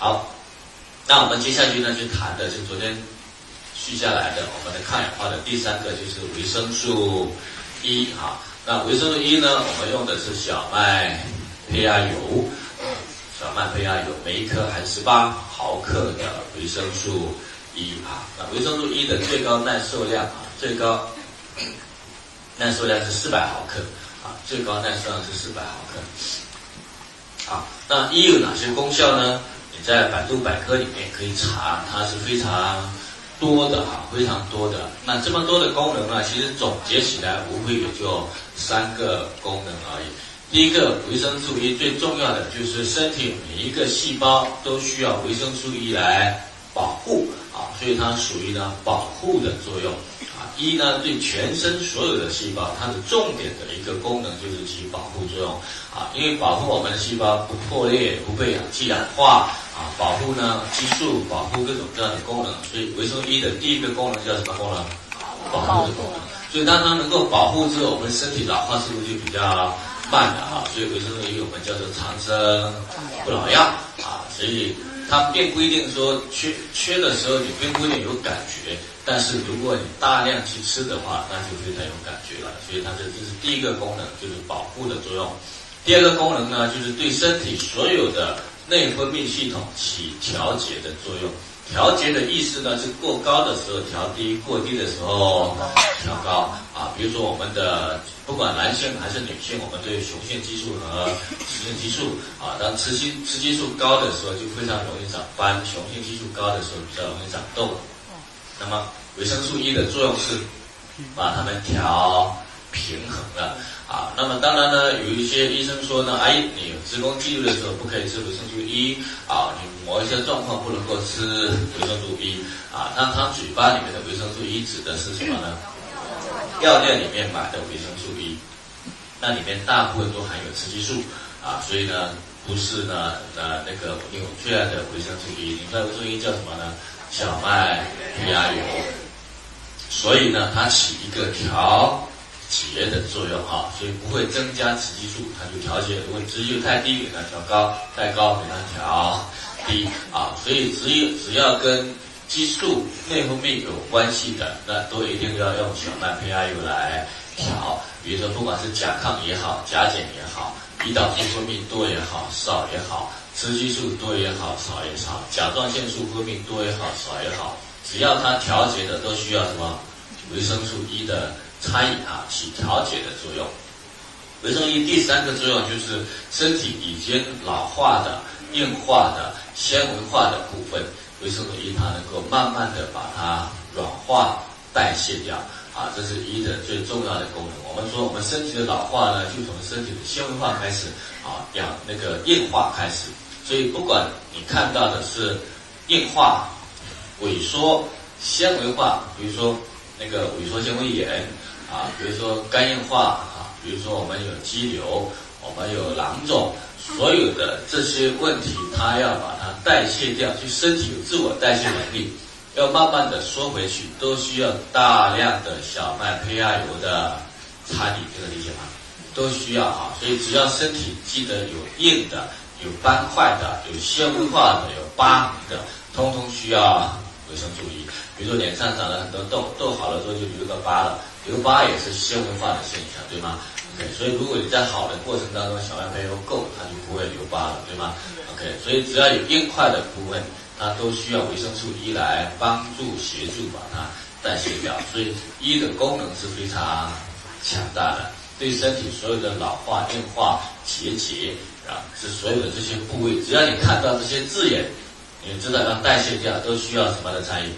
好，那我们接下去呢，就谈的是昨天续下来的我们的抗氧化的第三个就是维生素 E 啊。那维生素 E 呢，我们用的是小麦胚芽油，小麦胚芽油每一颗含十八毫克的维生素 E 啊。那维生素 E 的最高耐受量啊，最高耐受量是四百毫克啊，最高耐受量是四百毫克。啊，那 E 有哪些功效呢？在百度百科里面可以查，它是非常。多的哈，非常多的。那这么多的功能呢，其实总结起来无非也就三个功能而已。第一个，维生素 E 最重要的就是身体每一个细胞都需要维生素 E 来保护啊，所以它属于呢保护的作用啊。一呢对全身所有的细胞，它的重点的一个功能就是起保护作用啊，因为保护我们的细胞不破裂、不被氧气氧化。啊，保护呢激素，保护各种各样的功能，所以维生素 E 的第一个功能叫什么功能？保护的功能。所以当它能够保护之后，我们身体老化速度就比较慢了哈。所以维生素 E 我们叫做长生不老药啊。所以它并不一定说缺缺的时候你并不一定有感觉，但是如果你大量去吃的话，那就非常有感觉了。所以它这这是第一个功能，就是保护的作用。第二个功能呢，就是对身体所有的。内分泌系统起调节的作用，调节的意思呢是过高的时候调低，过低的时候调高啊。比如说我们的不管男性还是女性，我们对雄性激素和雌性激素啊，当雌激雌激素高的时候就非常容易长斑，雄性激素高的时候比较容易长痘。那么维生素 E 的作用是把它们调平衡了。啊，那么当然呢，有一些医生说呢，哎，你子宫肌瘤的时候不可以吃维生素 E 啊，你某一些状况不能够吃维生素 E 啊。那他嘴巴里面的维生素 E 指的是什么呢？药店里面买的维生素 E，那里面大部分都含有雌激素啊，所以呢，不是呢呃那个你最爱的维生素 E。你那维生素 E 叫什么呢？小麦胚芽油。所以呢，它起一个调。节的作用啊，所以不会增加雌激素，它就调节。如果雌激素太低，给它调高；太高，给它调低啊。所以只有只要跟激素内分泌有关系的，那都一定要用小麦胚芽油来调。比如说，不管是甲亢也好，甲减也好，胰岛素分泌多也好，少也好，雌激素多也好，少也好，甲状腺素分泌多也好，少也好，只要它调节的，都需要什么维生素 E 的。参与啊，起调节的作用。维生素 E 第三个作用就是身体已经老化的、硬化的、纤维化的部分，维生素 E 它能够慢慢的把它软化、代谢掉啊，这是 E 的最重要的功能。我们说我们身体的老化呢，就从身体的纤维化开始啊，养那个硬化开始。所以不管你看到的是硬化、萎缩、纤维化，比如说那个萎缩纤维炎。啊，比如说肝硬化啊，比如说我们有肌瘤，我们有囊肿，所有的这些问题，它要把它代谢掉，就身体有自我代谢能力，要慢慢的缩回去，都需要大量的小麦胚芽油的参与，这个理解吗？都需要啊，所以只要身体记得有硬的、有斑块的、有纤维化的、有疤的，通通需要维生素 E。比如说脸上长了很多痘，痘好了之后就留个疤了。留疤也是纤维化的现象，对吗？OK，所以如果你在好的过程当中，小麦胚油够，它就不会留疤了，对吗？OK，所以只要有硬块的部分，它都需要维生素 E 来帮助协助把它代谢掉。所以 E 的功能是非常强大的，对身体所有的老化、硬化、结节啊，是所有的这些部位，只要你看到这些字眼，你知道要代谢掉，都需要什么的参与？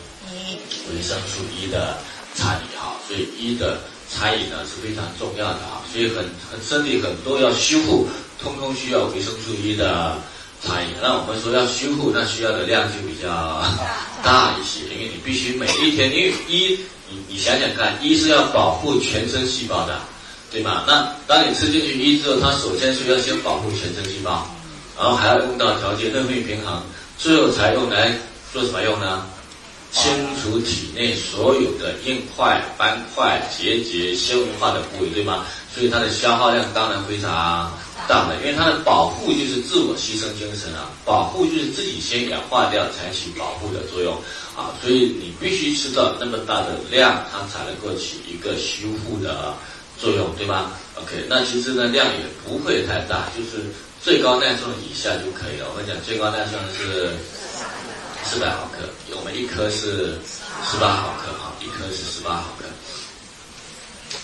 维生素 E 的。参与哈，所以一的餐饮呢是非常重要的啊，所以很很身体很多要修复，通通需要维生素 E 的餐饮。那我们说要修复，那需要的量就比较大一些，因为你必须每一天，因为一你你想想看，一是要保护全身细胞的，对吗？那当你吃进去一之后，它首先是要先保护全身细胞，然后还要用到调节内分泌平衡，最后才用来做什么用呢？清除体内所有的硬块、斑块、结节、纤维化的部位，对吗？所以它的消耗量当然非常大的，因为它的保护就是自我牺牲精神啊，保护就是自己先氧化掉才起保护的作用啊，所以你必须吃到那么大的量，它才能够起一个修复的作用，对吗？OK，那其实呢量也不会太大，就是最高耐受以下就可以了。我们讲最高耐受是四百毫克，我们一颗是十八毫克啊，一颗是十八毫克。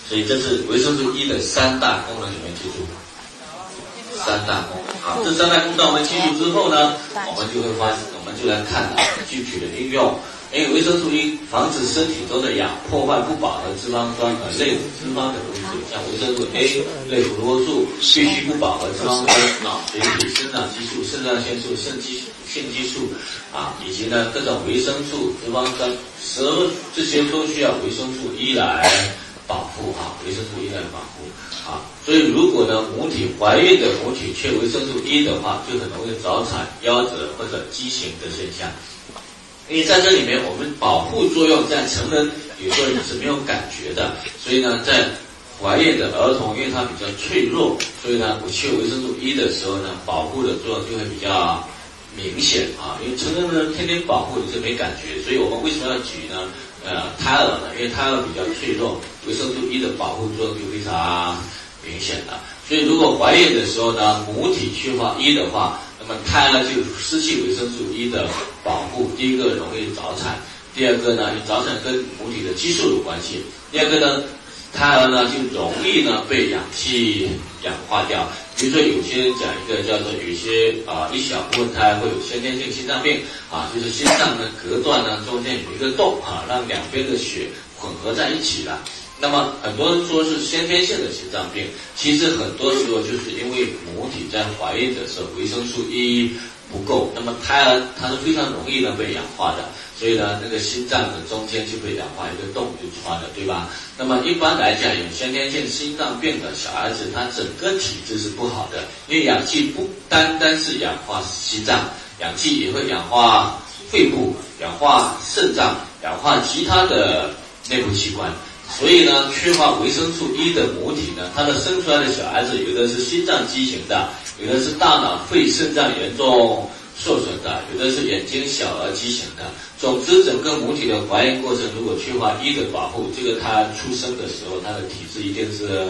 所以这是维生素 E 的三大功能，你们记住，三大功能。好，这三大功能我们记住之后呢，我们就会发，我们就来看具体的应用。因为维生素 E 防止身体中的氧破坏不饱和脂肪酸和类脂肪的东西，像维生素 A、类胡萝卜素、必需不饱和脂肪酸、脑髓体、生长激素、肾上腺素、肾激腺激素啊，以及呢各种维生素、脂肪酸，所这些都需要维生素 E 来。保护哈，维生素 E 来保护啊，所以如果呢母体怀孕的母体缺维生素 E 的话，就很容易早产、夭折或者畸形的现象。因为在这里面，我们保护作用在成人有时候你是没有感觉的，所以呢，在怀孕的儿童，因为它比较脆弱，所以呢，我缺维生素 E 的时候呢，保护的作用就会比较明显啊。因为成人呢天天保护你是没感觉，所以我们为什么要举呢？呃，胎儿呢，因为胎儿比较脆弱，维生素 E 的保护作用就非常明显了。所以，如果怀孕的时候呢，母体缺乏 E 的话，那么胎儿就失去维生素 E 的保护。第一个容易早产，第二个呢，早产跟母体的激素有关系。第二个呢，胎儿呢就容易呢被氧气氧化掉。比如说，有些人讲一个叫做有些啊一小部分胎会有先天性心脏病啊，就是心脏的隔断呢中间有一个洞啊，让两边的血混合在一起了。那么很多人说是先天性的心脏病，其实很多时候就是因为母体在怀孕的时候维生素 E 不够，那么胎儿它是非常容易呢被氧化的。所以呢，那个心脏的中间就被氧化一个洞就穿了，对吧？那么一般来讲，有先天性心脏病的小孩子，他整个体质是不好的，因为氧气不单单是氧化心脏，氧气也会氧化肺部、氧化肾脏、氧化其他的内部器官。所以呢，缺乏维生素 E 的母体呢，它的生出来的小孩子，有的是心脏畸形的，有的是大脑、肺、肾脏严重。受损的，有的是眼睛小而畸形的。总之，整个母体的怀孕过程如果缺乏一的保护，这个他出生的时候，他的体质一定是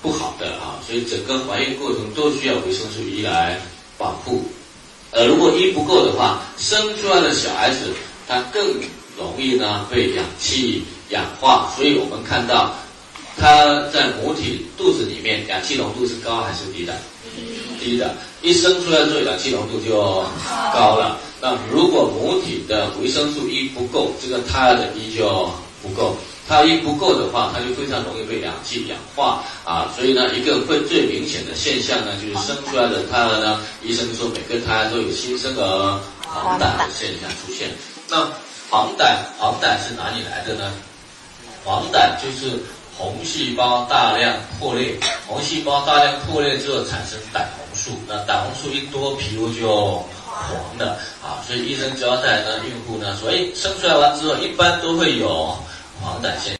不好的啊。所以，整个怀孕过程都需要维生素 E 来保护。呃，如果 E 不够的话，生出来的小孩子他更容易呢被氧气氧化。所以我们看到，他在母体肚子里面氧气浓度是高还是低的？低的，一生出来之后氧气浓度就高了。那如果母体的维生素 E 不够，这个胎儿的 E 就不够。它 E 不够的话，它就非常容易被氧气氧化啊。所以呢，一个会最明显的现象呢，就是生出来的胎儿呢，医生说每个胎儿都有新生儿黄疸的现象出现。那黄疸，黄疸是哪里来的呢？黄疸就是。红细胞大量破裂，红细胞大量破裂之后产生胆素，那胆红素一多，皮肤就黄的啊。所以医生交代呢，孕妇呢所以，生出来完之后，一般都会有黄疸现。